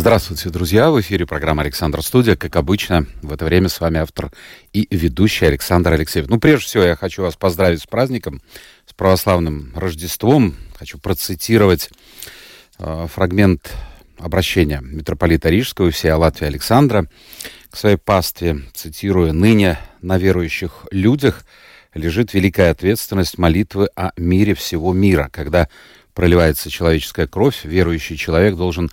Здравствуйте, друзья! В эфире программа «Александр Студия». Как обычно, в это время с вами автор и ведущий Александр Алексеев. Ну, прежде всего, я хочу вас поздравить с праздником, с православным Рождеством. Хочу процитировать э, фрагмент обращения митрополита Рижского и всей Латвии Александра к своей пастве, цитируя, «Ныне на верующих людях лежит великая ответственность молитвы о мире всего мира. Когда проливается человеческая кровь, верующий человек должен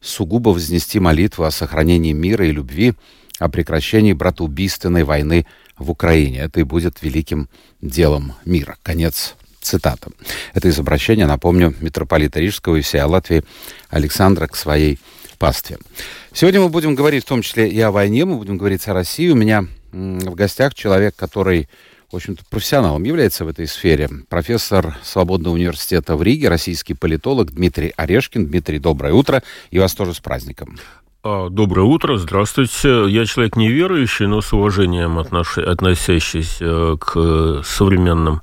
сугубо вознести молитву о сохранении мира и любви, о прекращении братоубийственной войны в Украине. Это и будет великим делом мира. Конец цитаты. Это из обращения, напомню, митрополита Рижского и всей Латвии Александра к своей пастве. Сегодня мы будем говорить в том числе и о войне, мы будем говорить о России. У меня в гостях человек, который в общем-то, профессионалом является в этой сфере. Профессор Свободного университета в Риге, российский политолог Дмитрий Орешкин. Дмитрий, доброе утро. И вас тоже с праздником. А, доброе утро, здравствуйте. Я человек неверующий, но с уважением отнош... относящийся э, к современным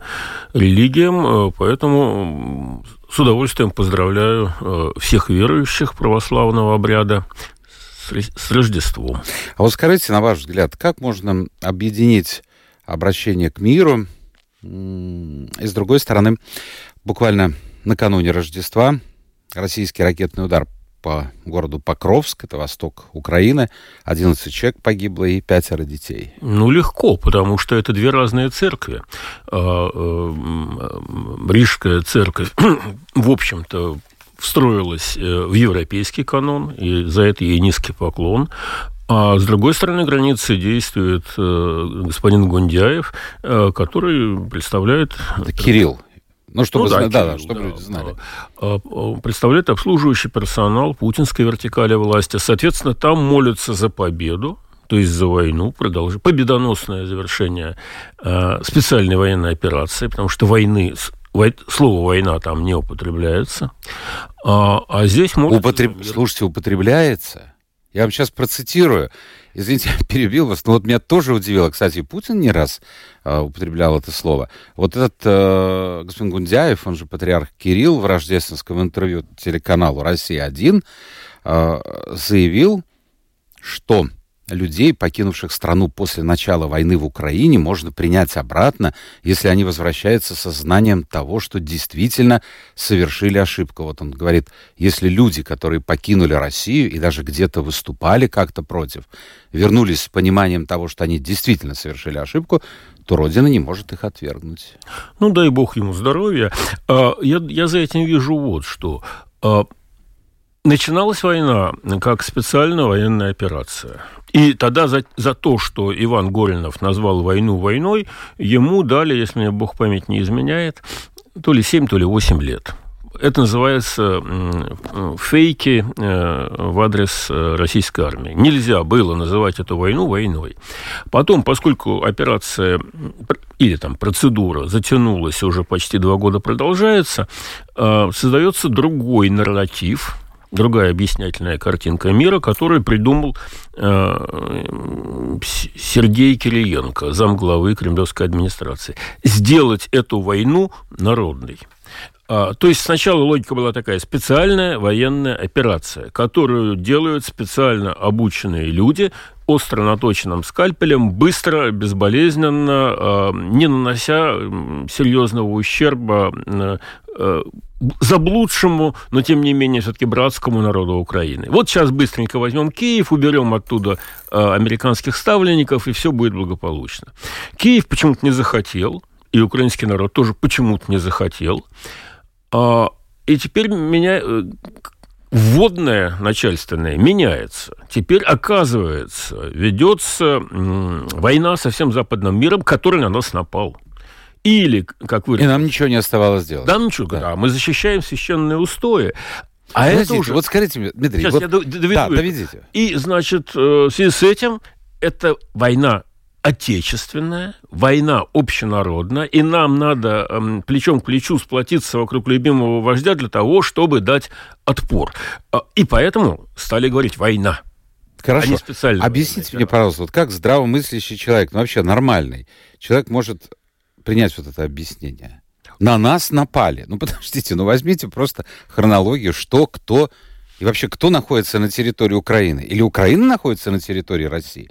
религиям, э, поэтому с удовольствием поздравляю э, всех верующих православного обряда с Рождеством. А вот скажите, на ваш взгляд, как можно объединить обращение к миру. И с другой стороны, буквально накануне Рождества российский ракетный удар по городу Покровск, это восток Украины. 11 человек погибло и пятеро детей. Ну, легко, потому что это две разные церкви. А, э, Рижская церковь, в общем-то, встроилась э, в европейский канон, и за это ей низкий поклон. А с другой стороны границы действует э, господин Гундяев, э, который представляет... Это Кирилл. Ну, чтобы, ну, да, Кирилл, да, да, чтобы да, люди знали. Да. Представляет обслуживающий персонал путинской вертикали власти. Соответственно, там молятся за победу, то есть за войну, продолж... победоносное завершение э, специальной военной операции, потому что войны слово война там не употребляется. А, а здесь может... Употреб... Слушайте, употребляется? Я вам сейчас процитирую. Извините, перебил вас, но вот меня тоже удивило. Кстати, Путин не раз э, употреблял это слово. Вот этот э, господин Гундяев, он же патриарх Кирилл, в рождественском интервью телеканалу «Россия-1» э, заявил, что людей, покинувших страну после начала войны в Украине, можно принять обратно, если они возвращаются со знанием того, что действительно совершили ошибку. Вот он говорит, если люди, которые покинули Россию и даже где-то выступали как-то против, вернулись с пониманием того, что они действительно совершили ошибку, то Родина не может их отвергнуть. Ну, дай бог ему здоровья. А, я, я за этим вижу вот что. Начиналась война как специальная военная операция – и тогда за, за то, что Иван Горинов назвал войну войной, ему дали, если мне Бог память не изменяет, то ли 7, то ли 8 лет. Это называется фейки э, в адрес э, российской армии. Нельзя было называть эту войну войной. Потом, поскольку операция или там процедура затянулась, уже почти два года продолжается, э, создается другой нарратив, другая объяснительная картинка мира, которую придумал э, Сергей Кириенко, замглавы кремлевской администрации. Сделать эту войну народной. А, то есть сначала логика была такая специальная военная операция, которую делают специально обученные люди остро наточенным скальпелем, быстро, безболезненно, а, не нанося серьезного ущерба э, э, заблудшему, но тем не менее все-таки братскому народу Украины. Вот сейчас быстренько возьмем Киев, уберем оттуда э, американских ставленников, и все будет благополучно. Киев почему-то не захотел, и украинский народ тоже почему-то не захотел. А, и теперь меня э, вводное начальственное меняется. Теперь, оказывается, ведется война со всем западным миром, который на нас напал. Или, как вы... И нам ничего не оставалось делать. Да, ничего, да. да. Мы защищаем священные устои. А Подождите, это уже... Вот скажите мне, Дмитрий... Сейчас вот... я доведу. Да, доведите. И, значит, э, в связи с этим, эта война отечественная, война общенародная, и нам надо эм, плечом к плечу сплотиться вокруг любимого вождя для того, чтобы дать отпор. А, и поэтому стали говорить «война». Хорошо. Они специально Объясните мне, пожалуйста, вот как здравомыслящий человек, ну вообще нормальный, человек может принять вот это объяснение? На нас напали. Ну, подождите, ну возьмите просто хронологию, что, кто и вообще кто находится на территории Украины? Или Украина находится на территории России?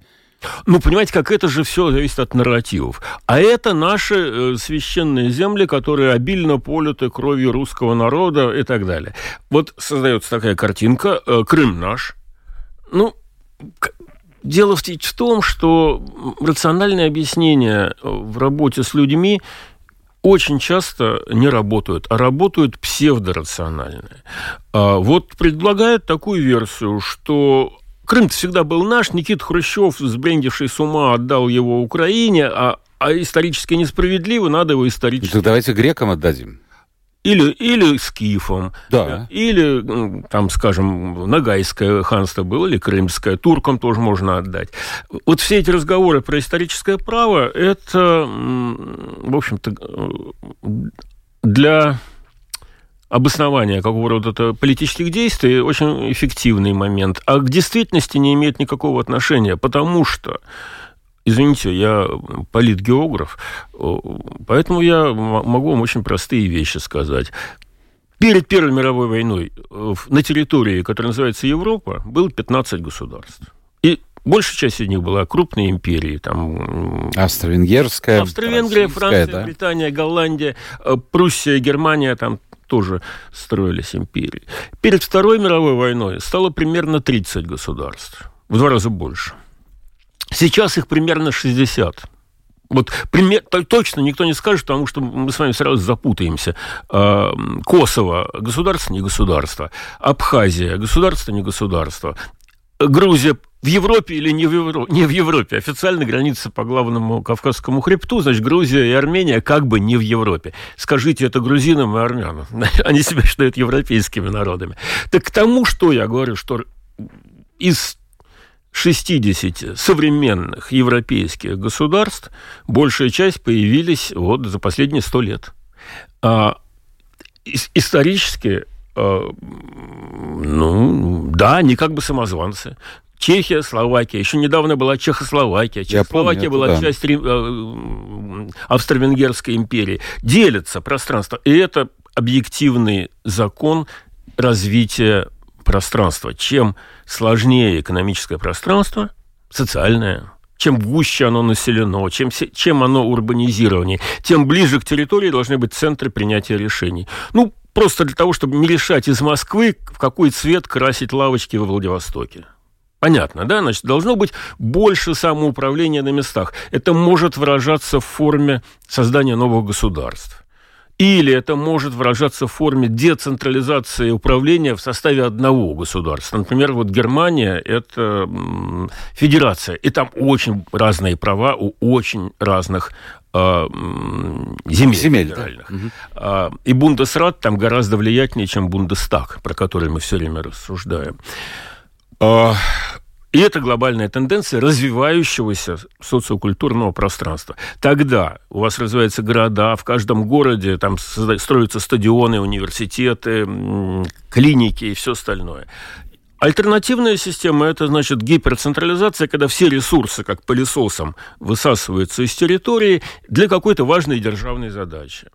Ну, понимаете, как это же все зависит от нарративов. А это наши э, священные земли, которые обильно полюты кровью русского народа и так далее. Вот создается такая картинка. Э, Крым наш. Ну, дело в, том, что рациональные объяснения в работе с людьми очень часто не работают, а работают псевдорациональные. А вот предлагают такую версию, что Крым всегда был наш, Никита Хрущев, сбрендивший с ума, отдал его Украине, а, а исторически несправедливо, надо его исторически... Так давайте грекам отдадим. Или, или скифом, да. или, там, скажем, Ногайское ханство было, или Крымское, туркам тоже можно отдать. Вот все эти разговоры про историческое право, это, в общем-то, для обоснования какого рода политических действий очень эффективный момент, а к действительности не имеет никакого отношения, потому что Извините, я политгеограф, поэтому я могу вам очень простые вещи сказать. Перед Первой мировой войной на территории, которая называется Европа, было 15 государств. И большая часть из них была крупные империи. Там, Австро-Венгерская, Австро-Венгрия, Франция, да? Британия, Голландия, э, Пруссия, Германия, там тоже строились империи. Перед Второй мировой войной стало примерно 30 государств. В два раза больше. Сейчас их примерно 60. Вот пример, точно никто не скажет, потому что мы с вами сразу запутаемся. А, Косово – государство, не государство. Абхазия – государство, не государство. Грузия в Европе или не в, Евро... не в Европе. Официально граница по главному Кавказскому хребту, значит, Грузия и Армения как бы не в Европе. Скажите это грузинам и армянам. Они себя считают европейскими народами. Так к тому, что я говорю, что из 60 современных европейских государств большая часть появились вот за последние 100 лет. А, исторически, а, ну, да, они как бы самозванцы. Чехия, Словакия. Еще недавно была Чехословакия. Чехословакия помню, была да. часть э, Австро-Венгерской империи. Делятся пространство. И это объективный закон развития пространства. Чем сложнее экономическое пространство, социальное, чем гуще оно населено, чем, чем оно урбанизированнее, тем ближе к территории должны быть центры принятия решений. Ну, просто для того, чтобы не решать из Москвы, в какой цвет красить лавочки во Владивостоке. Понятно, да? Значит, должно быть больше самоуправления на местах. Это может выражаться в форме создания новых государств. Или это может выражаться в форме децентрализации управления в составе одного государства. Например, вот Германия – это федерация, и там очень разные права у очень разных э, земель, земель федеральных. Да. И Бундесрат там гораздо влиятельнее, чем Бундестаг, про который мы все время рассуждаем. И это глобальная тенденция развивающегося социокультурного пространства. Тогда у вас развиваются города, в каждом городе там строятся стадионы, университеты, клиники и все остальное. Альтернативная система – это, значит, гиперцентрализация, когда все ресурсы, как пылесосом, высасываются из территории для какой-то важной державной задачи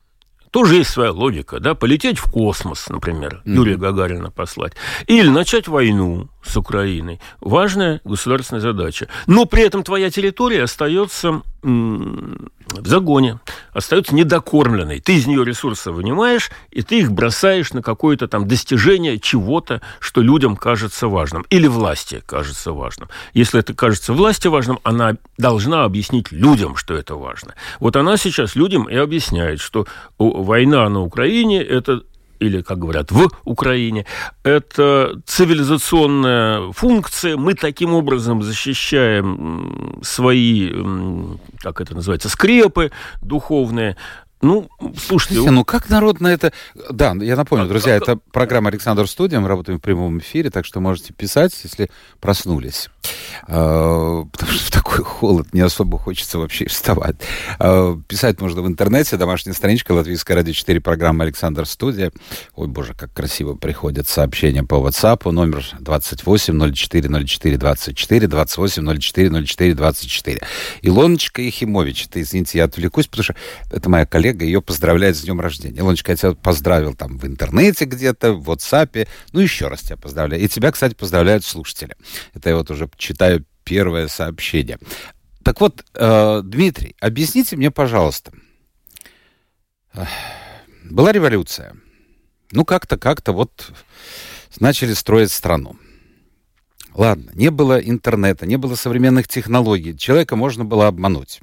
тоже есть своя логика, да, полететь в космос, например, mm-hmm. Юрия Гагарина послать, или начать войну с Украиной. Важная государственная задача. Но при этом твоя территория остается в загоне, остается недокормленной. Ты из нее ресурсы вынимаешь, и ты их бросаешь на какое-то там достижение чего-то, что людям кажется важным. Или власти кажется важным. Если это кажется власти важным, она должна объяснить людям, что это важно. Вот она сейчас людям и объясняет, что война на Украине – это или, как говорят, в Украине. Это цивилизационная функция. Мы таким образом защищаем свои, как это называется, скрепы духовные. Ну, слушайте... Слушайте, ну как народ на это... Да, я напомню, друзья, это программа «Александр Студия», мы работаем в прямом эфире, так что можете писать, если проснулись. А, потому что в такой холод не особо хочется вообще вставать. А, писать можно в интернете, домашняя страничка Латвийская радио 4, программа «Александр Студия». Ой, боже, как красиво приходят сообщения по WhatsApp, номер 28 04 04 24, 28 04 04 24. Илоночка Ехимович, это, извините, я отвлекусь, потому что это моя коллега, ее поздравляет с днем рождения. Илоночка, я тебя поздравил там в интернете где-то, в WhatsApp. Ну, еще раз тебя поздравляю. И тебя, кстати, поздравляют слушатели. Это я вот уже читаю первое сообщение. Так вот, э, Дмитрий, объясните мне, пожалуйста. Была революция. Ну, как-то, как-то вот начали строить страну. Ладно, не было интернета, не было современных технологий. Человека можно было обмануть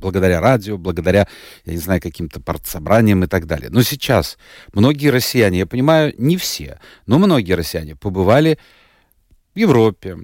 благодаря радио, благодаря, я не знаю, каким-то партсобраниям и так далее. Но сейчас многие россияне, я понимаю, не все, но многие россияне побывали в Европе,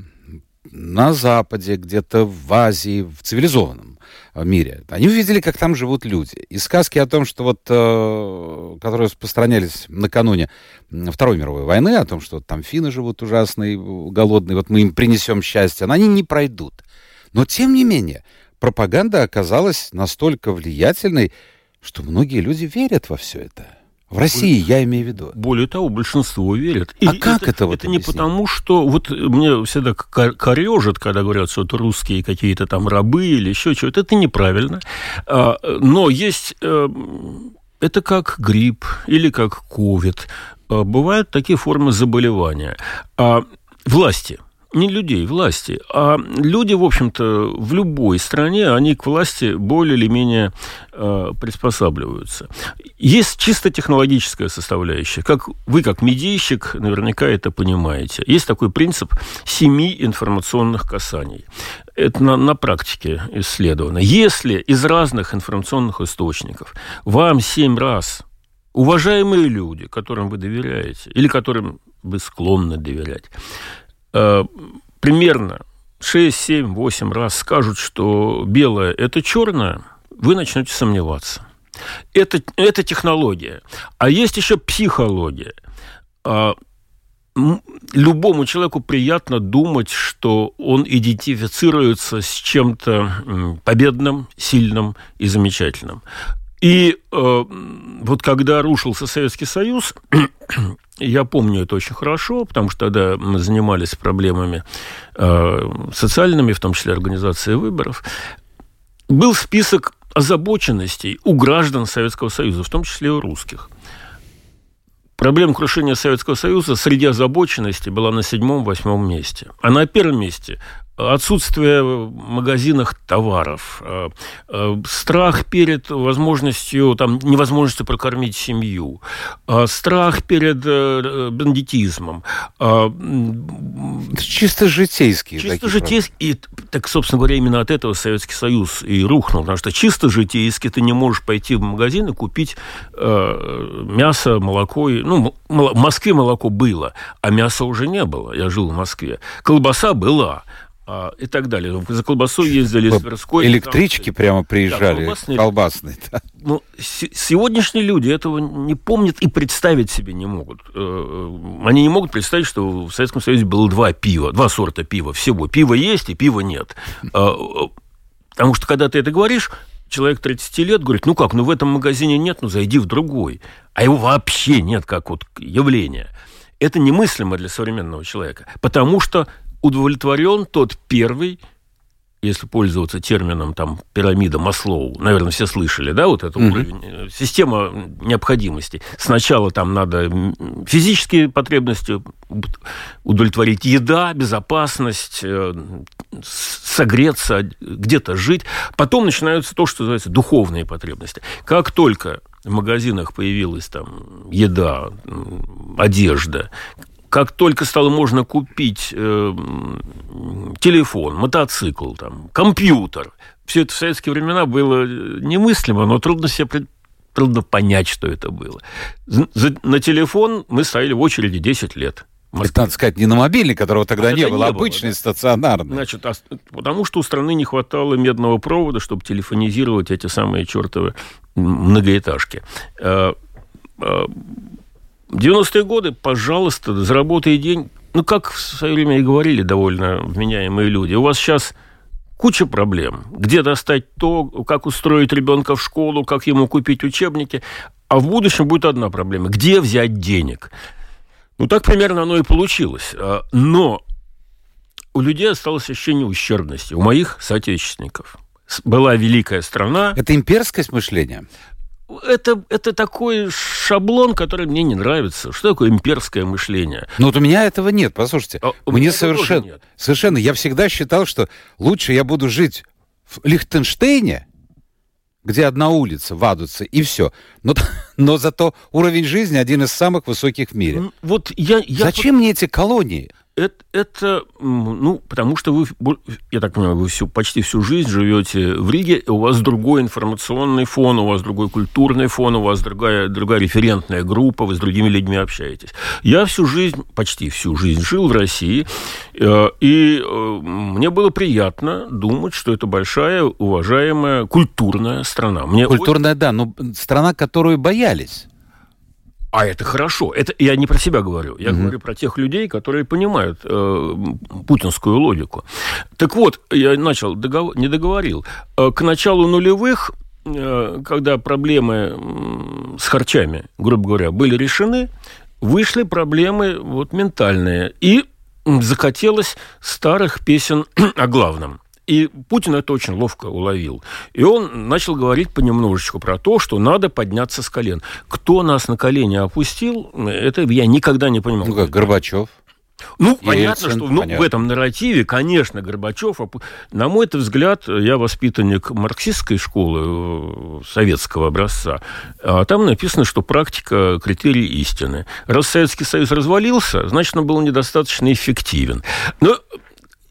на Западе, где-то в Азии, в цивилизованном мире. Они увидели, как там живут люди. И сказки о том, что вот, э, которые распространялись накануне Второй мировой войны, о том, что там финны живут ужасные, голодные, вот мы им принесем счастье, но они не пройдут. Но, тем не менее, пропаганда оказалась настолько влиятельной, что многие люди верят во все это. В России, я имею в виду. Более того, большинство верят. И а как это, это вот Это не потому, что... Вот мне всегда корежит, когда говорят, что это русские какие-то там рабы или еще чего-то. Это неправильно. А, но есть... Э, это как грипп или как ковид. А, бывают такие формы заболевания. А власти – не людей, власти. А люди, в общем-то, в любой стране, они к власти более или менее э, приспосабливаются. Есть чисто технологическая составляющая. Как вы, как медийщик, наверняка это понимаете. Есть такой принцип семи информационных касаний. Это на, на практике исследовано. Если из разных информационных источников вам семь раз уважаемые люди, которым вы доверяете, или которым вы склонны доверять, примерно 6, 7, 8 раз скажут, что белое – это черное, вы начнете сомневаться. Это, это технология. А есть еще психология. А, любому человеку приятно думать, что он идентифицируется с чем-то победным, сильным и замечательным. И э, вот когда рушился Советский Союз, я помню это очень хорошо, потому что тогда мы занимались проблемами э, социальными, в том числе организации выборов. Был список озабоченностей у граждан Советского Союза, в том числе у русских. Проблема крушения Советского Союза среди озабоченностей была на седьмом-восьмом месте. А на первом месте отсутствие в магазинах товаров, э, э, страх перед возможностью, там, невозможностью прокормить семью, э, страх перед бандитизмом. Чисто житейские. Чисто житейские. И, так, собственно говоря, именно от этого Советский Союз и рухнул, потому что чисто житейски ты не можешь пойти в магазин и купить мясо, молоко. Ну, в Москве молоко было, а мяса уже не было. Я жил в Москве. Колбаса была, а, и так далее. За колбасой ездили с Тверской. Электрички там, прямо приезжали, да, колбасные. колбасные да. Ну, сегодняшние люди этого не помнят и представить себе не могут. Э, э, они не могут представить, что в Советском Союзе было два пива, два сорта пива всего. Пиво есть и пива нет. А, потому что, когда ты это говоришь, человек 30 лет говорит, ну как, ну в этом магазине нет, ну зайди в другой. А его вообще нет как вот явление. Это немыслимо для современного человека, потому что удовлетворен тот первый, если пользоваться термином там пирамида Маслоу, наверное, все слышали, да, вот это mm-hmm. уровень, система необходимости. Сначала там надо физические потребности удовлетворить, еда, безопасность, э, согреться, где-то жить. Потом начинаются то, что называется духовные потребности. Как только в магазинах появилась там еда, одежда, как только стало можно купить э, телефон, мотоцикл, там, компьютер, все это в советские времена было немыслимо, но трудно себе трудно понять, что это было. За, на телефон мы стояли в очереди 10 лет. Это, надо сказать, не на мобильный, которого тогда а не было, не обычный, да? стационарный. Значит, а, потому что у страны не хватало медного провода, чтобы телефонизировать эти самые чертовы многоэтажки. 90-е э, э, годы, пожалуйста, заработай день. Ну, как в свое время и говорили довольно вменяемые люди. У вас сейчас куча проблем. Где достать то, как устроить ребенка в школу, как ему купить учебники. А в будущем будет одна проблема. Где взять денег? Ну, так примерно оно и получилось. А, но у людей осталось ощущение ущербности. У моих соотечественников. Была великая страна. Это имперское мышление? Это, это такой шаблон, который мне не нравится. Что такое имперское мышление? Ну вот у меня этого нет, послушайте. А, мне совершенно, нет. совершенно, я всегда считал, что лучше я буду жить в Лихтенштейне, где одна улица, Вадуца, и все. Но, но зато уровень жизни один из самых высоких в мире. Вот я, я... Зачем мне эти колонии? это, это, ну, потому что вы, я так понимаю, вы всю, почти всю жизнь живете в Риге, у вас другой информационный фон, у вас другой культурный фон, у вас другая, другая референтная группа, вы с другими людьми общаетесь. Я всю жизнь, почти всю жизнь жил в России, э, и э, мне было приятно думать, что это большая, уважаемая, культурная страна. Мне культурная, очень... да, но страна, которую боялись. А это хорошо. Это я не про себя говорю. Я угу. говорю про тех людей, которые понимают э, путинскую логику. Так вот, я начал, договор, не договорил. Э, к началу нулевых, э, когда проблемы с харчами, грубо говоря, были решены, вышли проблемы вот, ментальные. И захотелось старых песен о главном. И Путин это очень ловко уловил. И он начал говорить понемножечку про то, что надо подняться с колен. Кто нас на колени опустил, это я никогда не понимал. Ну как, Горбачев? Ну, Ельцин, понятно, что ну, понятно. в этом нарративе, конечно, Горбачев, на мой взгляд, я воспитанник марксистской школы э, советского образца, а там написано, что практика – критерий истины. Раз Советский Союз развалился, значит, он был недостаточно эффективен. Но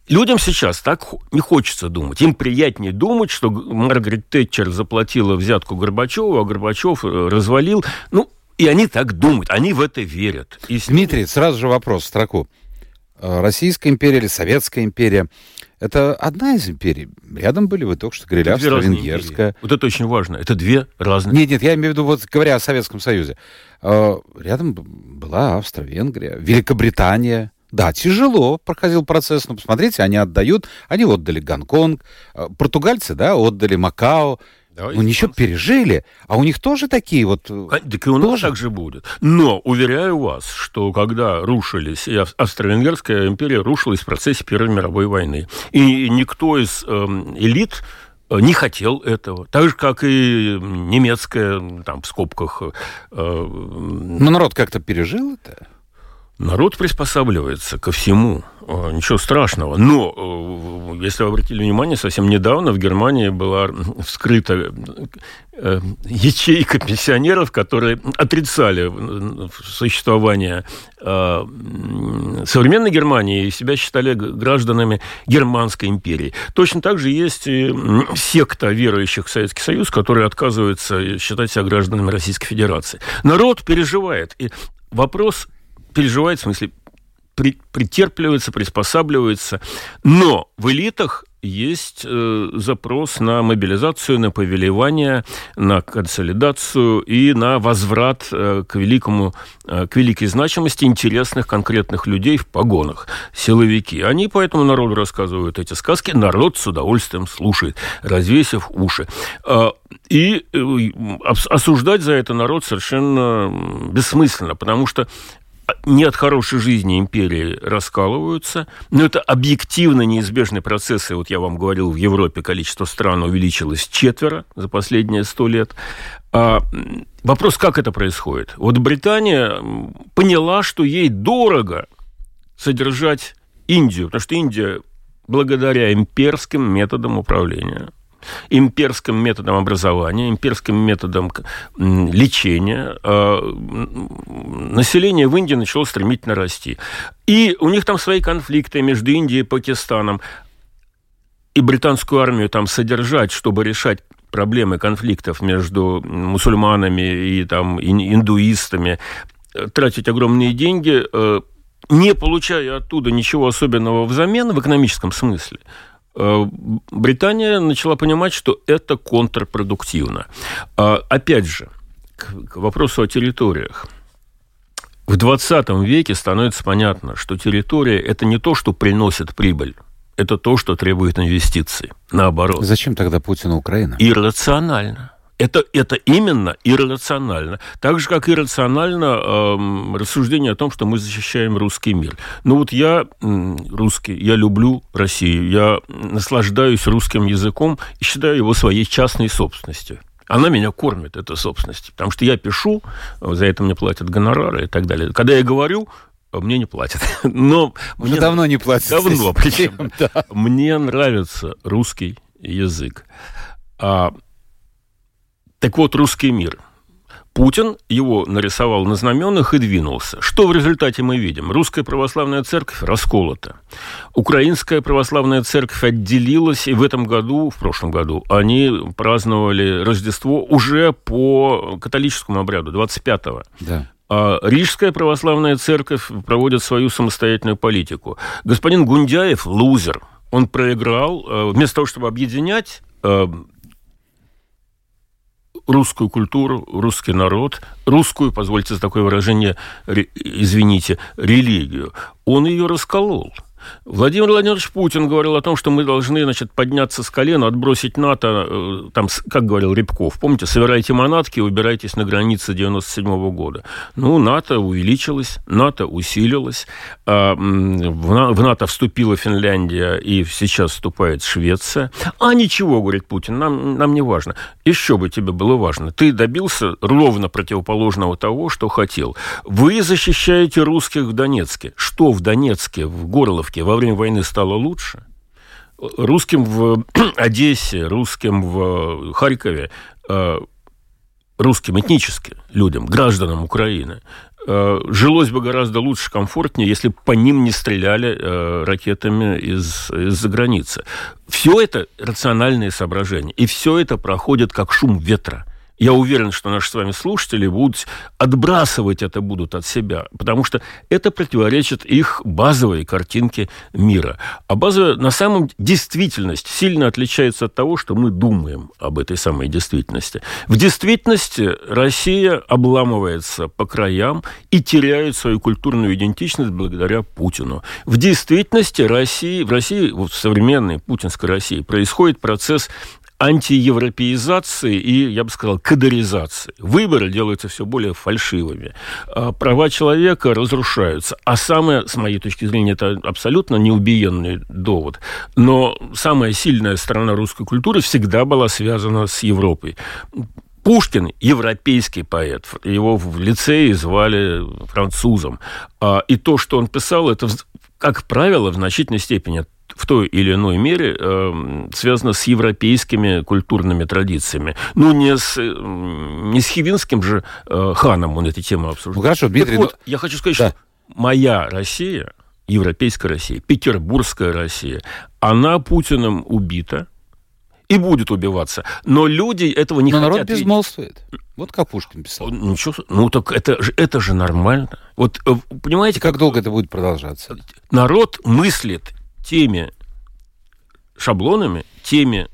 Людям сейчас так не хочется думать. Им приятнее думать, что Маргарет Тэтчер заплатила взятку Горбачеву, а Горбачев э, развалил. Ну, и они так думают, они в это верят. И Дмитрий, сразу же вопрос в строку. Э, Российская империя или Советская империя – это одна из империй. Рядом были, вы только что говорили, Австро-Венгерская. Вот это очень важно. Это две разные... Нет, нет, я имею в виду, вот говоря о Советском Союзе. Э, рядом была Австро-Венгрия, Великобритания, да, тяжело проходил процесс, но посмотрите, они отдают, они отдали Гонконг, э, португальцы, да, отдали Макао, да, ну, ничего, пережили. А у них тоже такие вот... Э, так и у нас тоже? так же будет. Но, уверяю вас, что когда рушились, и Австро-Венгерская империя рушилась в процессе Первой мировой войны, и никто из э, элит не хотел этого. Так же, как и немецкая, там, в скобках... Э, Но народ как-то пережил это? Народ приспосабливается ко всему. Э, ничего страшного. Но, э, если вы обратили внимание, совсем недавно в Германии была вскрыта э, ячейка пенсионеров, которые отрицали существование современной Германии и себя считали гражданами Германской империи. Точно так же есть секта верующих в Советский Союз, которые отказываются считать себя гражданами Российской Федерации. Народ переживает. И вопрос переживает, в смысле, при, претерпливается, приспосабливается. Но в элитах есть э, запрос на мобилизацию, на повелевание, на консолидацию и на возврат э, к великому, э, к великой значимости интересных конкретных людей в погонах, силовики. Они поэтому народу рассказывают эти сказки, народ с удовольствием слушает, развесив уши. Э, и э, осуждать за это народ совершенно бессмысленно, потому что не от хорошей жизни империи раскалываются, но это объективно неизбежные процессы. Вот я вам говорил, в Европе количество стран увеличилось четверо за последние сто лет. А вопрос, как это происходит? Вот Британия поняла, что ей дорого содержать Индию, потому что Индия благодаря имперским методам управления – имперским методом образования, имперским методом лечения, а, население в Индии начало стремительно расти. И у них там свои конфликты между Индией и Пакистаном. И британскую армию там содержать, чтобы решать проблемы конфликтов между мусульманами и там индуистами, тратить огромные деньги, э, не получая оттуда ничего особенного взамен в экономическом смысле, Британия начала понимать, что это контрпродуктивно. А, опять же, к вопросу о территориях. В 20 веке становится понятно, что территория – это не то, что приносит прибыль, это то, что требует инвестиций. Наоборот. Зачем тогда Путину Украина? Иррационально. Это, это именно иррационально. Так же, как иррационально э, рассуждение о том, что мы защищаем русский мир. Ну вот я э, русский, я люблю Россию, я наслаждаюсь русским языком и считаю его своей частной собственностью. Она меня кормит, эта собственность. Потому что я пишу, за это мне платят гонорары и так далее. Когда я говорю, мне не платят. Но Уже мне давно не платят. Давно, причем. Да. Мне нравится русский язык. А, так вот, русский мир. Путин его нарисовал на знаменах и двинулся. Что в результате мы видим? Русская православная церковь расколота. Украинская православная церковь отделилась, и в этом году, в прошлом году, они праздновали Рождество уже по католическому обряду, 25-го. Да. А Рижская православная церковь проводит свою самостоятельную политику. Господин Гундяев – лузер. Он проиграл. Э, вместо того, чтобы объединять э, русскую культуру, русский народ, русскую, позвольте за такое выражение, извините, религию, он ее расколол. Владимир Владимирович Путин говорил о том, что мы должны, значит, подняться с колена, отбросить НАТО, э, там, как говорил Рябков, помните, собирайте манатки убирайтесь на границе 97 -го года. Ну, НАТО увеличилось, НАТО усилилось, а, в НАТО вступила Финляндия, и сейчас вступает Швеция. А ничего, говорит Путин, нам, нам не важно. Еще бы тебе было важно. Ты добился ровно противоположного того, что хотел. Вы защищаете русских в Донецке. Что в Донецке, в Горловке, Донецке во время войны стало лучше, русским в Одессе, русским в Харькове, э, русским этнически людям, гражданам Украины, э, жилось бы гораздо лучше, комфортнее, если бы по ним не стреляли э, ракетами из, из-за границы. Все это рациональные соображения, и все это проходит как шум ветра – я уверен, что наши с вами слушатели будут отбрасывать это будут от себя, потому что это противоречит их базовой картинке мира. А базовая, на самом деле, действительность сильно отличается от того, что мы думаем об этой самой действительности. В действительности Россия обламывается по краям и теряет свою культурную идентичность благодаря Путину. В действительности России, в России, в современной путинской России, происходит процесс антиевропеизации и, я бы сказал, кадоризации. Выборы делаются все более фальшивыми. А права человека разрушаются. А самое, с моей точки зрения, это абсолютно неубиенный довод. Но самая сильная сторона русской культуры всегда была связана с Европой. Пушкин – европейский поэт. Его в лицее звали французом. А, и то, что он писал, это, как правило, в значительной степени в той или иной мере э, связано с европейскими культурными традициями. Ну, не с, не с Хивинским же э, ханом он эти темы обсуждал. Ну, хорошо, Дмитрий... Так вот, но... я хочу сказать, да. что моя Россия, европейская Россия, петербургская Россия, она Путиным убита, и будет убиваться. Но люди этого не Но хотят. народ безмолвствует. Вот как Пушкин писал. Ничего, ну так это же, это же нормально. Вот э, понимаете, как, как долго это будет продолжаться? Народ мыслит теми шаблонами, теми,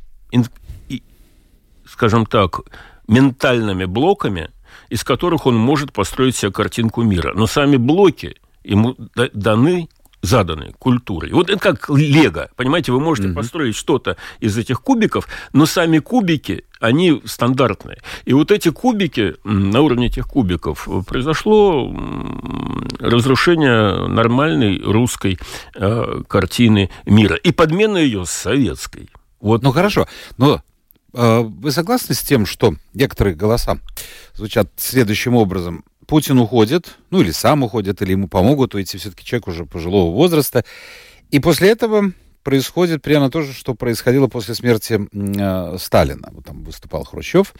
скажем так, ментальными блоками, из которых он может построить себе картинку мира. Но сами блоки ему даны заданы культурой. Вот это как лего, понимаете, вы можете mm-hmm. построить что-то из этих кубиков, но сами кубики, они стандартные. И вот эти кубики, на уровне этих кубиков произошло разрушение нормальной русской э, картины мира и подмена ее советской. Вот. Ну хорошо, но э, вы согласны с тем, что некоторые голоса звучат следующим образом? Путин уходит, ну или сам уходит, или ему помогут уйти, все-таки человек уже пожилого возраста. И после этого происходит примерно то же, что происходило после смерти э, Сталина. Вот там выступал Хрущев,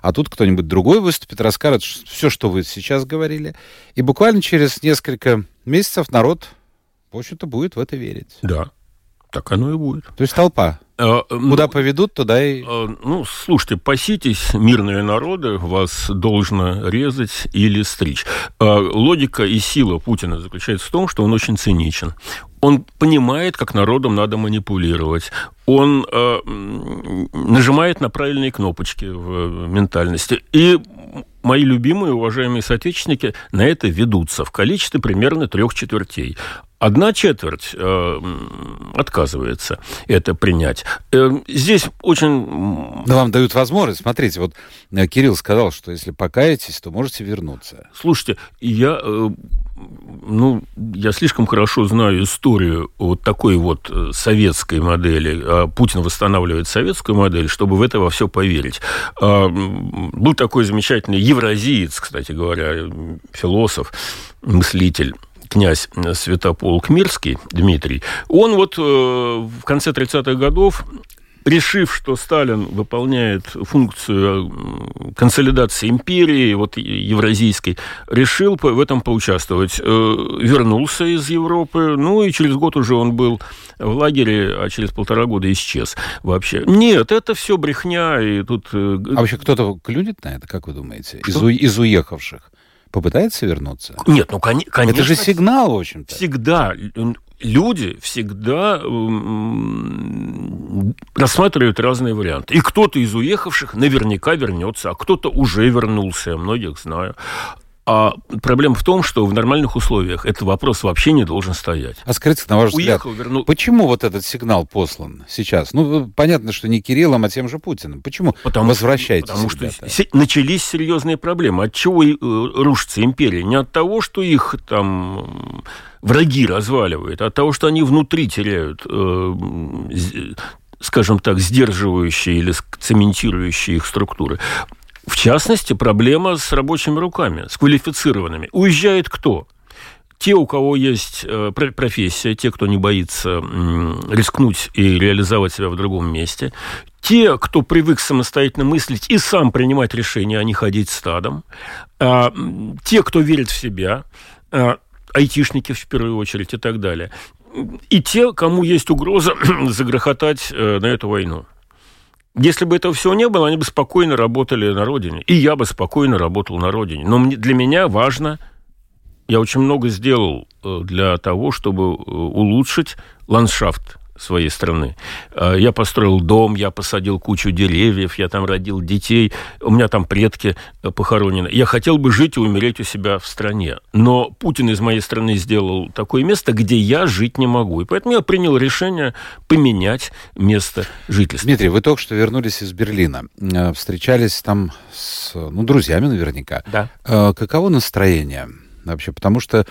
а тут кто-нибудь другой выступит, расскажет все, что вы сейчас говорили. И буквально через несколько месяцев народ, в общем-то, будет в это верить. Да. Так оно и будет. То есть толпа. А, Куда ну, поведут, туда и... А, ну, слушайте, паситесь, мирные народы, вас должно резать или стричь. А, логика и сила Путина заключается в том, что он очень циничен. Он понимает, как народом надо манипулировать. Он э, нажимает на правильные кнопочки в ментальности. И мои любимые, уважаемые соотечественники на это ведутся в количестве примерно трех четвертей. Одна четверть э, отказывается это принять. Э, здесь очень... Да вам дают возможность. Смотрите, вот э, Кирилл сказал, что если покаетесь, то можете вернуться. Слушайте, я... Э, ну, я слишком хорошо знаю историю вот такой вот э, советской модели. А Путин восстанавливает советскую модель, чтобы в это во все поверить. А, был такой замечательный евразиец, кстати говоря, философ, мыслитель князь Святополк Мирский, Дмитрий, он вот э, в конце 30-х годов решив, что Сталин выполняет функцию э, консолидации империи, вот евразийской, решил в этом поучаствовать. Э, вернулся из Европы, ну и через год уже он был в лагере, а через полтора года исчез вообще. Нет, это все брехня, и тут... А вообще кто-то клюнет на это, как вы думаете, из, из уехавших? Попытается вернуться? Нет, ну, конечно. Это же сигнал, в общем-то. Всегда. Люди всегда рассматривают разные варианты. И кто-то из уехавших наверняка вернется, а кто-то уже вернулся, я многих знаю. А проблема в том, что в нормальных условиях этот вопрос вообще не должен стоять. А скажите, на ваш Уехал, взгляд, верну... почему вот этот сигнал послан сейчас? Ну, понятно, что не Кириллом, а тем же Путиным. Почему потому возвращаетесь? Потому что начались серьезные проблемы. От чего э, рушится империя? Не от того, что их там враги разваливают, а от того, что они внутри теряют э, скажем так, сдерживающие или цементирующие их структуры. В частности, проблема с рабочими руками, с квалифицированными. Уезжает кто? Те, у кого есть э, профессия, те, кто не боится рискнуть и реализовать себя в другом месте, те, кто привык самостоятельно мыслить и сам принимать решения, а не ходить стадом, а, те, кто верит в себя, а, айтишники в первую очередь и так далее, и те, кому есть угроза загрохотать э, на эту войну. Если бы этого всего не было, они бы спокойно работали на родине. И я бы спокойно работал на родине. Но для меня важно, я очень много сделал э, для того, чтобы э, улучшить ландшафт своей страны. А, я построил дом, я посадил кучу деревьев, я там родил детей, у меня там предки э, похоронены. Я хотел бы жить и умереть у себя в стране. Но Путин из моей страны сделал такое место, где я жить не могу. И поэтому я принял решение поменять место жительства. Дмитрий, вы только что вернулись из Берлина. Э, встречались там с ну, друзьями наверняка. Да. Э, каково настроение? Вообще, потому что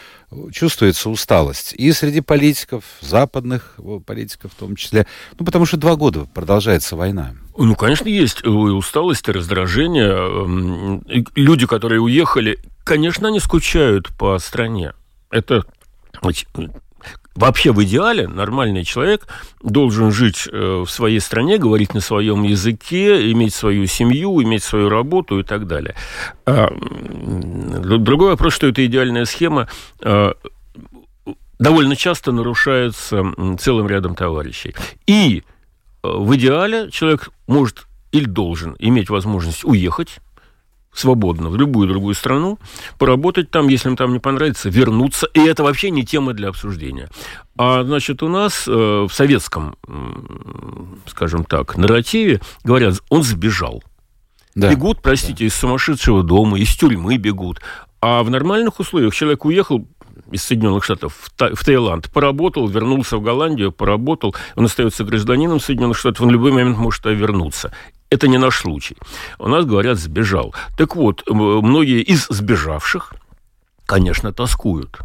чувствуется усталость и среди политиков, западных политиков в том числе, ну, потому что два года продолжается война. Ну, конечно, есть усталость и раздражение. Эм, люди, которые уехали, конечно, они скучают по стране. Это Вообще в идеале нормальный человек должен жить э, в своей стране, говорить на своем языке, иметь свою семью, иметь свою работу и так далее. А, другой вопрос, что эта идеальная схема э, довольно часто нарушается целым рядом товарищей. И э, в идеале человек может или должен иметь возможность уехать, свободно в любую другую страну, поработать там, если им там не понравится, вернуться. И это вообще не тема для обсуждения. А, значит, у нас э, в советском, скажем так, нарративе говорят, он сбежал. Да. Бегут, простите, да. из сумасшедшего дома, из тюрьмы бегут. А в нормальных условиях человек уехал из Соединенных Штатов в, Та- в Таиланд, поработал, вернулся в Голландию, поработал, он остается гражданином Соединенных Штатов, он в любой момент может вернуться. Это не наш случай. У нас говорят «сбежал». Так вот, многие из сбежавших, конечно, тоскуют.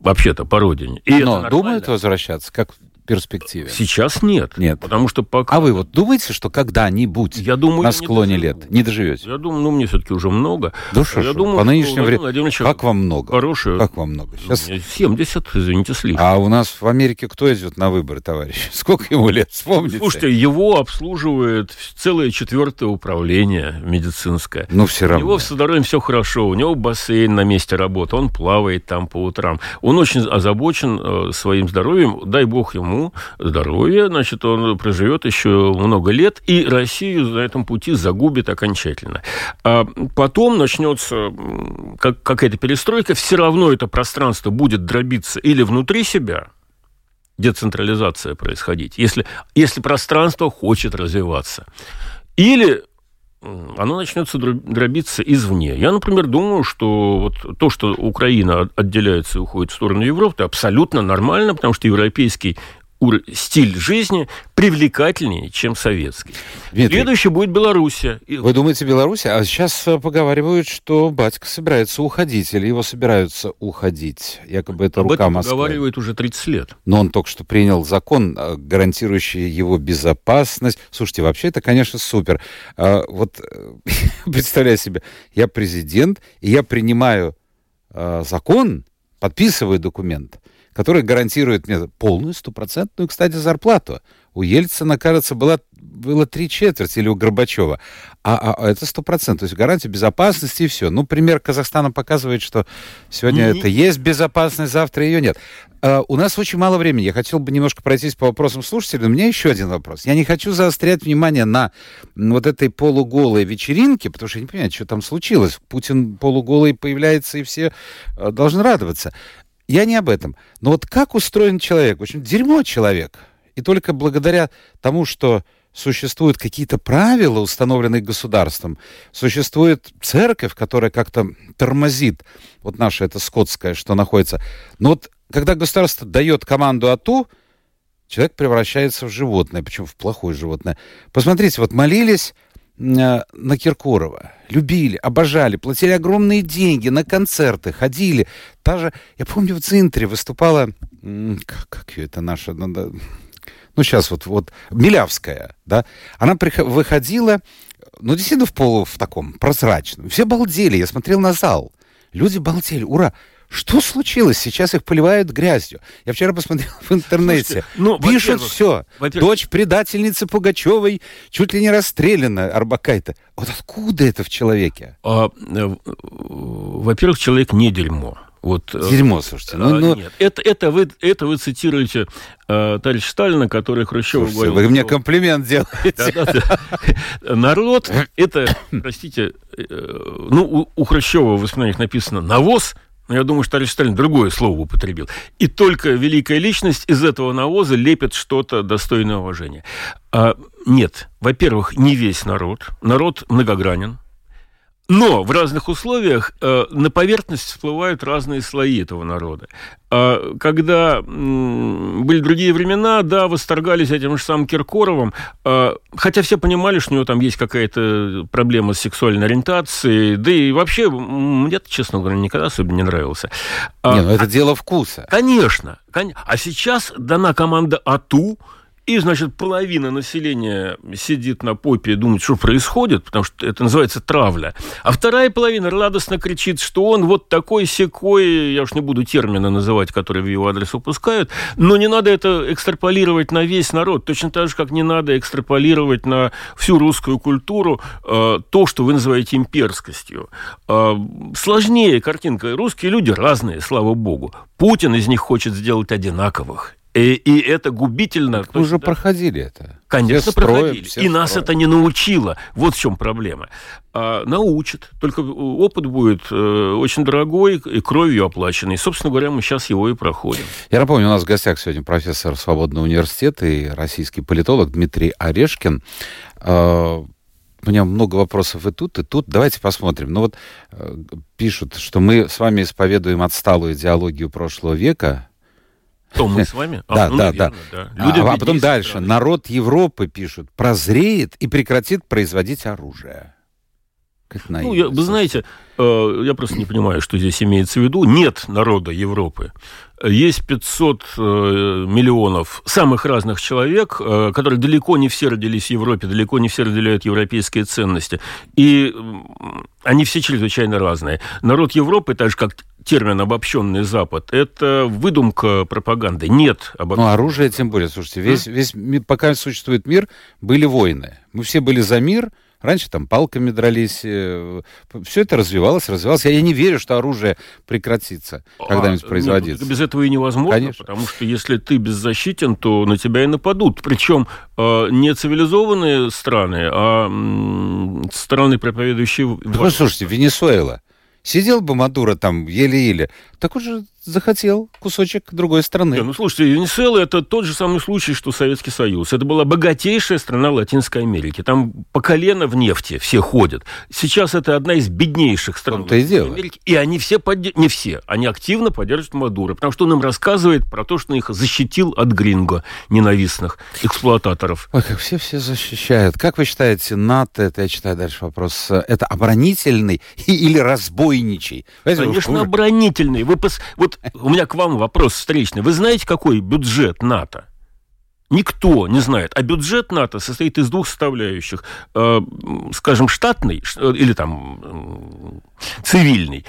Вообще-то по родине. И Но думают возвращаться, как перспективе? Сейчас нет. Нет. Потому что пока... А вы вот думаете, что когда-нибудь я думаю, на склоне не лет не доживете? Я думаю, ну, мне все-таки уже много. Да что я думаю, по нынешнему времени... Как вам много? Хорошее. Как вам много? Сейчас... 70, извините, слишком. А у нас в Америке кто идет на выборы, товарищи? Сколько ему лет? Вспомните. Слушайте, его обслуживает целое четвертое управление медицинское. Ну, все равно. У него с здоровьем все хорошо. У него бассейн на месте работы. Он плавает там по утрам. Он очень озабочен э, своим здоровьем. Дай бог ему ему здоровья, значит, он проживет еще много лет, и Россию на этом пути загубит окончательно. А потом начнется как, какая-то перестройка, все равно это пространство будет дробиться или внутри себя, децентрализация происходить, если, если пространство хочет развиваться. Или оно начнется дробиться извне. Я, например, думаю, что вот то, что Украина отделяется и уходит в сторону Европы, абсолютно нормально, потому что европейский стиль жизни привлекательнее, чем советский. Дмитрий, Следующий будет Белоруссия. Вы думаете, Белоруссия? А сейчас э, поговаривают, что батька собирается уходить, или его собираются уходить. Якобы это Об рука этом Москвы. поговаривают уже 30 лет. Но он только что принял закон, э, гарантирующий его безопасность. Слушайте, вообще это, конечно, супер. А, вот э, представляю себе, я президент, и я принимаю закон, подписываю документ, который гарантирует мне полную, стопроцентную, кстати, зарплату. У Ельцина, кажется, была, было три четверти, или у Горбачева. А, а, а это сто процентов. То есть гарантия безопасности и все. Ну, пример Казахстана показывает, что сегодня mm-hmm. это есть безопасность, завтра ее нет. А, у нас очень мало времени. Я хотел бы немножко пройтись по вопросам слушателей. Но у меня еще один вопрос. Я не хочу заострять внимание на вот этой полуголой вечеринке, потому что я не понимаю, что там случилось. Путин полуголый появляется, и все а, должны радоваться. Я не об этом. Но вот как устроен человек? В общем, дерьмо человек. И только благодаря тому, что существуют какие-то правила, установленные государством, существует церковь, которая как-то тормозит вот наше это скотское, что находится. Но вот когда государство дает команду АТУ, человек превращается в животное, причем в плохое животное. Посмотрите, вот молились на Киркорова. Любили, обожали, платили огромные деньги на концерты, ходили. Та же, я помню, в центре выступала, как, как ее это наша, надо, ну, сейчас вот, вот, Милявская, да, она приход, выходила, ну, действительно, в полу в таком прозрачном. Все балдели, я смотрел на зал. Люди балдели, ура! Что случилось? Сейчас их поливают грязью. Я вчера посмотрел в интернете. Слушайте, ну, Пишут все. Дочь предательницы Пугачевой чуть ли не расстреляна Арбакайта. Вот откуда это в человеке? А, э, во-первых, человек не дерьмо. Вот, э, Дерьмо, слушайте. Ну, а, ну... Нет, это, это, вы, это вы цитируете э, товарища Сталина, который Хрущева слушайте, говорил... Вы мне комплимент делаете. Народ, это, простите, э, ну, у Хрущева в воспоминаниях написано «навоз», но я думаю, что товарищ Сталин другое слово употребил. И только великая личность из этого навоза лепит что-то достойное уважения. А, нет, во-первых, не весь народ. Народ многогранен. Но в разных условиях э, на поверхность всплывают разные слои этого народа. А когда м, были другие времена, да, восторгались этим же самым Киркоровым, э, хотя все понимали, что у него там есть какая-то проблема с сексуальной ориентацией, да и вообще мне, честно говоря, никогда особенно не нравился. А, не, ну это а, дело вкуса. Конечно, конечно. А сейчас дана команда АТУ, и, значит, половина населения сидит на попе и думает, что происходит, потому что это называется травля. А вторая половина радостно кричит, что он вот такой секой, я уж не буду термины называть, которые в его адрес выпускают, но не надо это экстраполировать на весь народ, точно так же, как не надо экстраполировать на всю русскую культуру э, то, что вы называете имперскостью. Э, сложнее картинка. Русские люди разные, слава богу. Путин из них хочет сделать одинаковых. И, и это губительно. Так мы уже да? проходили это. Конечно, все проходили. Строим, и нас это не научило. Вот в чем проблема. А, научит. Только опыт будет э, очень дорогой и кровью оплаченный. Собственно говоря, мы сейчас его и проходим. Я напомню, у нас в гостях сегодня профессор Свободного университета и российский политолог Дмитрий Орешкин. А, у меня много вопросов и тут, и тут. Давайте посмотрим. Ну вот э, пишут, что мы с вами исповедуем отсталую идеологию прошлого века, кто мы с вами? А, да, ну, да, наверное, да. да. Люди а, а потом дальше. Страны. Народ Европы, пишут, прозреет и прекратит производить оружие. Как ну, я, вы знаете, э, я просто не понимаю, что здесь имеется в виду. Нет народа Европы. Есть 500 э, миллионов самых разных человек, э, которые далеко не все родились в Европе, далеко не все разделяют европейские ценности. И они все чрезвычайно разные. Народ Европы, так же как термин «обобщенный Запад» — это выдумка пропаганды. Нет обобщенного. Ну, оружие тем более. Слушайте, весь, весь, пока существует мир, были войны. Мы все были за мир, Раньше там палками дрались. Э, все это развивалось, развивалось. Я не верю, что оружие прекратится когда-нибудь а, производиться. Нет, без этого и невозможно, Конечно. потому что если ты беззащитен, то на тебя и нападут. Причем э, не цивилизованные страны, а страны, проповедующие... Вы слушайте, Венесуэла. Сидел бы Мадуро там еле-еле, так он же захотел кусочек другой страны. Да, ну, слушайте, Венесуэла – это тот же самый случай, что Советский Союз. Это была богатейшая страна Латинской Америки. Там по колено в нефти все ходят. Сейчас это одна из беднейших стран Латинской и дело. Америки. И они все, поддерж... не все, они активно поддерживают Мадуро, потому что он им рассказывает про то, что он их защитил от гринго, ненавистных эксплуататоров. Ой, как все-все защищают. Как вы считаете, НАТО, это я читаю дальше вопрос, это оборонительный или разбойничий? Конечно, оборонительный. Вы пос... Вот у меня к вам вопрос встречный. Вы знаете, какой бюджет НАТО? Никто не знает. А бюджет НАТО состоит из двух составляющих. Э, скажем, штатный э, или там цивильный.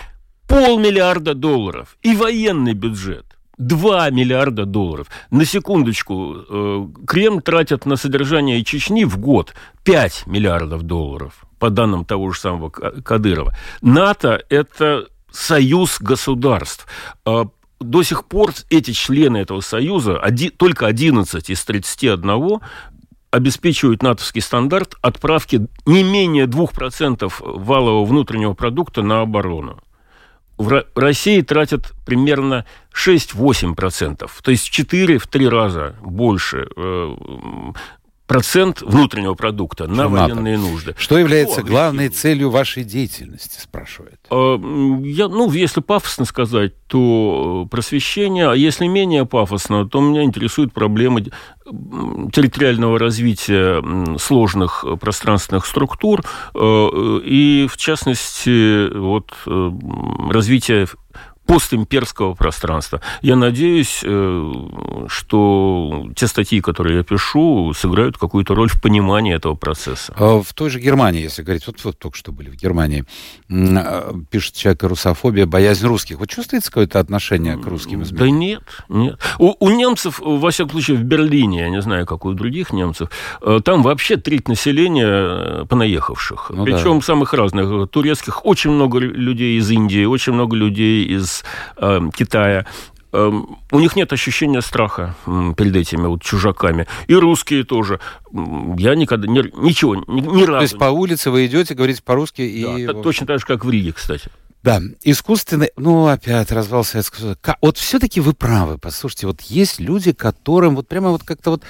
Полмиллиарда долларов. И военный бюджет. 2 миллиарда долларов. На секундочку, э, Кремль тратит на содержание Чечни в год 5 миллиардов долларов, по данным того же самого Кадырова. НАТО – это союз государств. А, до сих пор эти члены этого союза, только 11 из 31 обеспечивают натовский стандарт отправки не менее 2% валового внутреннего продукта на оборону. В России тратят примерно 6-8%, то есть в 4-3 раза больше э, процент внутреннего продукта на НАТО. военные нужды. Что является О, главной и... целью вашей деятельности, спрашивает? А, я, ну, если пафосно сказать, то просвещение, а если менее пафосно, то меня интересуют проблемы территориального развития сложных пространственных структур э, и, в частности, вот, э, развития постимперского пространства. Я надеюсь, э, что те статьи, которые я пишу, сыграют какую-то роль в понимании этого процесса. А в той же Германии, если говорить, вот, вот только что были в Германии, а, пишет человек русофобия, боязнь русских. Вот чувствуется какое-то отношение к русским изменениям? Да нет, нет. У, у немцев, во всяком случае, в Берлине, я не знаю, как у других немцев, э, там вообще треть населения э, понаехавших. Ну, Причем да. самых разных. Турецких очень много людей из Индии, очень много людей из э, Китая. Э, у них нет ощущения страха перед этими вот чужаками. И русские тоже. Я никогда ни, ничего, ни, ни разу... То есть по улице вы идете, говорите по-русски и... Да, точно так же, как в Риге, кстати. Да, искусственный, ну, опять развал Советского Союза. Вот все-таки вы правы, послушайте, вот есть люди, которым вот прямо вот как-то вот,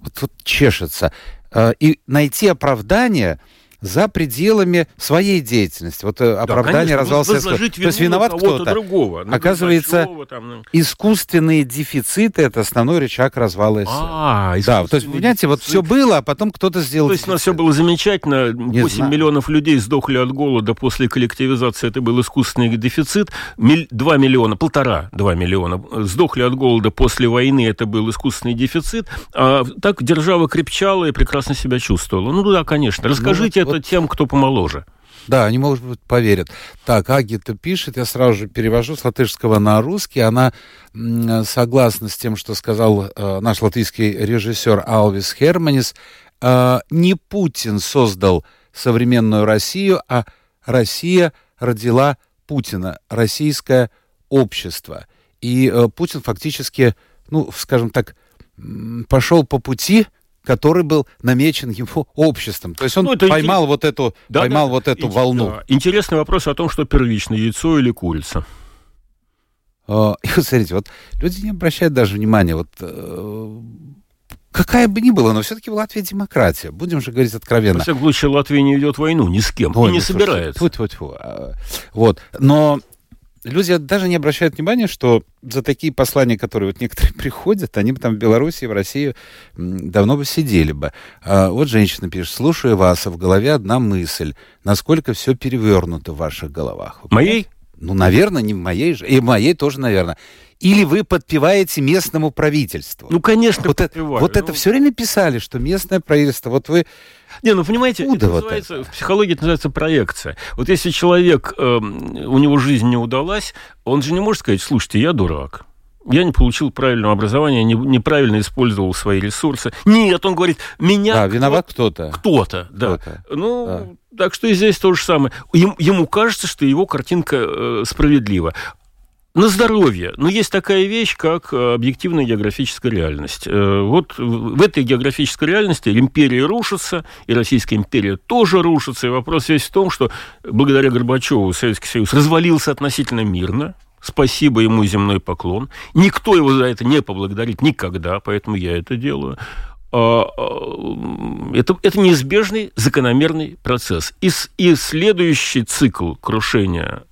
вот, вот чешется. Э, и найти оправдание за пределами своей деятельности. Вот э, оправдание да, развала Советского То есть виноват кто-то. Другого. Ну, Оказывается, там, ну... искусственные дефициты – это основной рычаг развала СССР. А, да, то есть, понимаете, вот все было, а потом кто-то сделал То есть, у нас все было замечательно, 8 миллионов людей сдохли от голода после коллективизации, это был искусственный дефицит, 2 миллиона, полтора, 2 миллиона сдохли от голода после войны, это был искусственный дефицит, а так держава крепчала и прекрасно себя чувствовала. Ну да, конечно. Расскажите ну, это вот... тем, кто помоложе. Да, они, может быть, поверят. Так, Агита пишет, я сразу же перевожу с латышского на русский. Она согласна с тем, что сказал э, наш латышский режиссер Алвис Херманис. Э, не Путин создал современную Россию, а Россия родила Путина, российское общество. И э, Путин фактически, ну, скажем так, пошел по пути который был намечен его обществом. То есть он ну, поймал интерес... вот эту, да, поймал да, вот эту Ин... волну. Да. Интересный вопрос о том, что первично, яйцо или курица. А, и вот смотрите, вот люди не обращают даже внимания, вот э, какая бы ни была, но все-таки в Латвии демократия. Будем же говорить откровенно. Во всяком случае, Латвия не ведет войну ни с кем Ой, и не собирается. Фу, фу, фу. Вот. Но люди даже не обращают внимания, что за такие послания, которые вот некоторые приходят, они бы там в Беларуси, в России давно бы сидели бы. А вот женщина пишет, слушаю вас, а в голове одна мысль, насколько все перевернуто в ваших головах. Моей? Ну, наверное, не в моей же, и в моей тоже, наверное. Или вы подпеваете местному правительству? Ну, конечно, вот подпеваю. Это, вот ну... это все время писали, что местное правительство, вот вы не, ну понимаете, это называется, это? в психологии это называется проекция. Вот если человек, э, у него жизнь не удалась, он же не может сказать, слушайте, я дурак. я не получил правильного образования, не, неправильно использовал свои ресурсы. Нет, он говорит, меня... Да, виноват кто-то. Кто-то, да. Кто ну, да. Так что и здесь то же самое. Ему, ему кажется, что его картинка э, справедлива. На здоровье. Но есть такая вещь, как э, объективная географическая реальность. Э, вот в этой географической реальности империя рушится, и Российская империя тоже рушится. И вопрос весь в том, что благодаря Горбачеву Советский Союз развалился относительно мирно, Спасибо ему земной поклон. Никто его за это не поблагодарит никогда, поэтому я это делаю. А, а, это, это неизбежный закономерный процесс. И, и следующий цикл крушения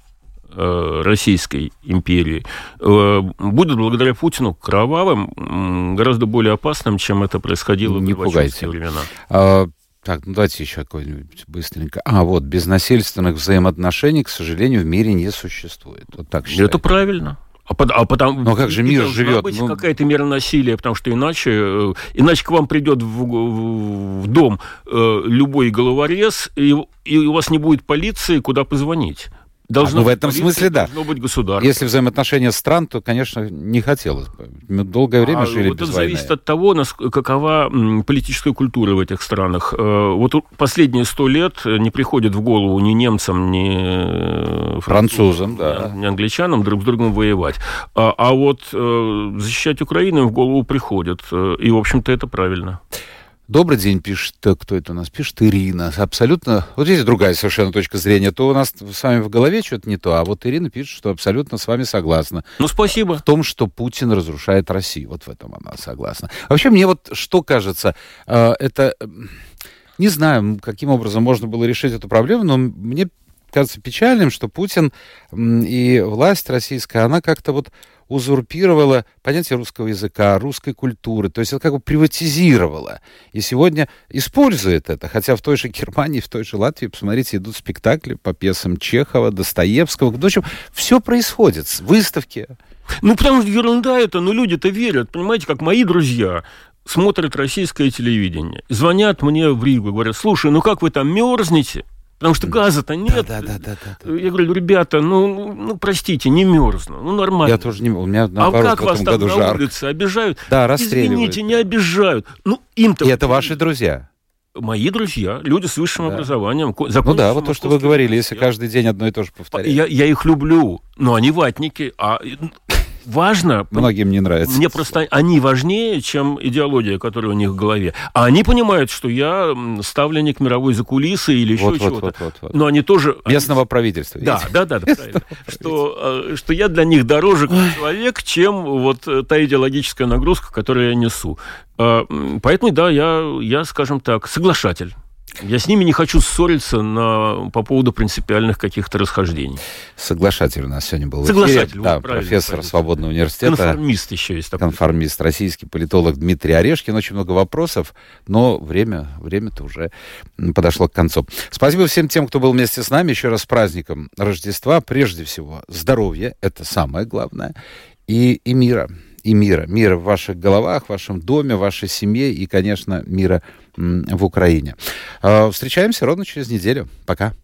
э, Российской империи э, будет благодаря Путину кровавым, гораздо более опасным, чем это происходило не в пугайте. времена. А, так, ну давайте еще какой-нибудь быстренько. А, вот, безнасильственных взаимоотношений, к сожалению, в мире не существует. Вот так считаю. Это правильно. А, под, а потому, Но как же мир живет? быть ну... какая-то мера насилия, потому что иначе, э, иначе к вам придет в, в, в дом э, любой головорез, и, и у вас не будет полиции, куда позвонить. Должно а, ну, в этом смысле, да. Должно быть государство. Если взаимоотношения стран, то, конечно, не хотелось бы. Мы долгое время а жили вот без это войны. зависит от того, какова политическая культура в этих странах. Э, вот последние сто лет не приходит в голову ни немцам, ни французам, да. ни англичанам друг с другом воевать. А, а вот э, защищать Украину в голову приходит. Э, и, в общем-то, это правильно. Добрый день, пишет, э, кто это у нас пишет, Ирина. Абсолютно, вот здесь другая совершенно точка зрения. То у нас с вами в голове что-то не то, а вот Ирина пишет, что абсолютно с вами согласна. Ну, спасибо. В том, что Путин разрушает Россию. Вот в этом она согласна. Вообще, мне вот что кажется, э, это... Не знаю, каким образом можно было решить эту проблему, но мне кажется печальным, что Путин и власть российская, она как-то вот узурпировала понятие русского языка, русской культуры, то есть это как бы приватизировала. И сегодня использует это, хотя в той же Германии, в той же Латвии, посмотрите, идут спектакли по пьесам Чехова, Достоевского. В общем, все происходит, выставки. Ну, потому что ерунда это, но люди-то верят, понимаете, как мои друзья, смотрят российское телевидение, звонят мне в Ригу, говорят, слушай, ну как вы там мерзнете? Потому что газа-то нет. Да, да, да, да, да. Я говорю, ребята, ну, ну, простите, не мерзну, ну, нормально. Я тоже не... У меня, наоборот, а как вас там на улице обижают? Да, расстреливают. Извините, не обижают. Ну, им-то... И это ваши друзья? Мои друзья, люди с высшим да. образованием. Ну да, вот то, что вы говорили, если каждый день одно и то же повторяют. Я, я их люблю, но они ватники, а важно... Многим не нравится. Мне просто они важнее, чем идеология, которая у них в голове. А они понимают, что я ставленник мировой закулисы или еще вот, чего-то. Вот, вот, вот, Но они тоже... Местного они... правительства. Да, да, да, да, правильно. Что, э, что я для них дороже как человек, чем вот э, та идеологическая нагрузка, которую я несу. Э, поэтому, да, я, я, скажем так, соглашатель. Я с ними не хочу ссориться на, по поводу принципиальных каких-то расхождений. Соглашатель у нас сегодня был. Соглашатель, да, профессор Свободного университета. Конформист еще есть такой. Конформист, российский политолог Дмитрий Орешкин. Очень много вопросов, но время, время-то уже подошло к концу. Спасибо всем тем, кто был вместе с нами. Еще раз с праздником Рождества. Прежде всего, здоровье, это самое главное, и, и мира и мира. Мира в ваших головах, в вашем доме, в вашей семье и, конечно, мира в Украине. А, встречаемся ровно через неделю. Пока.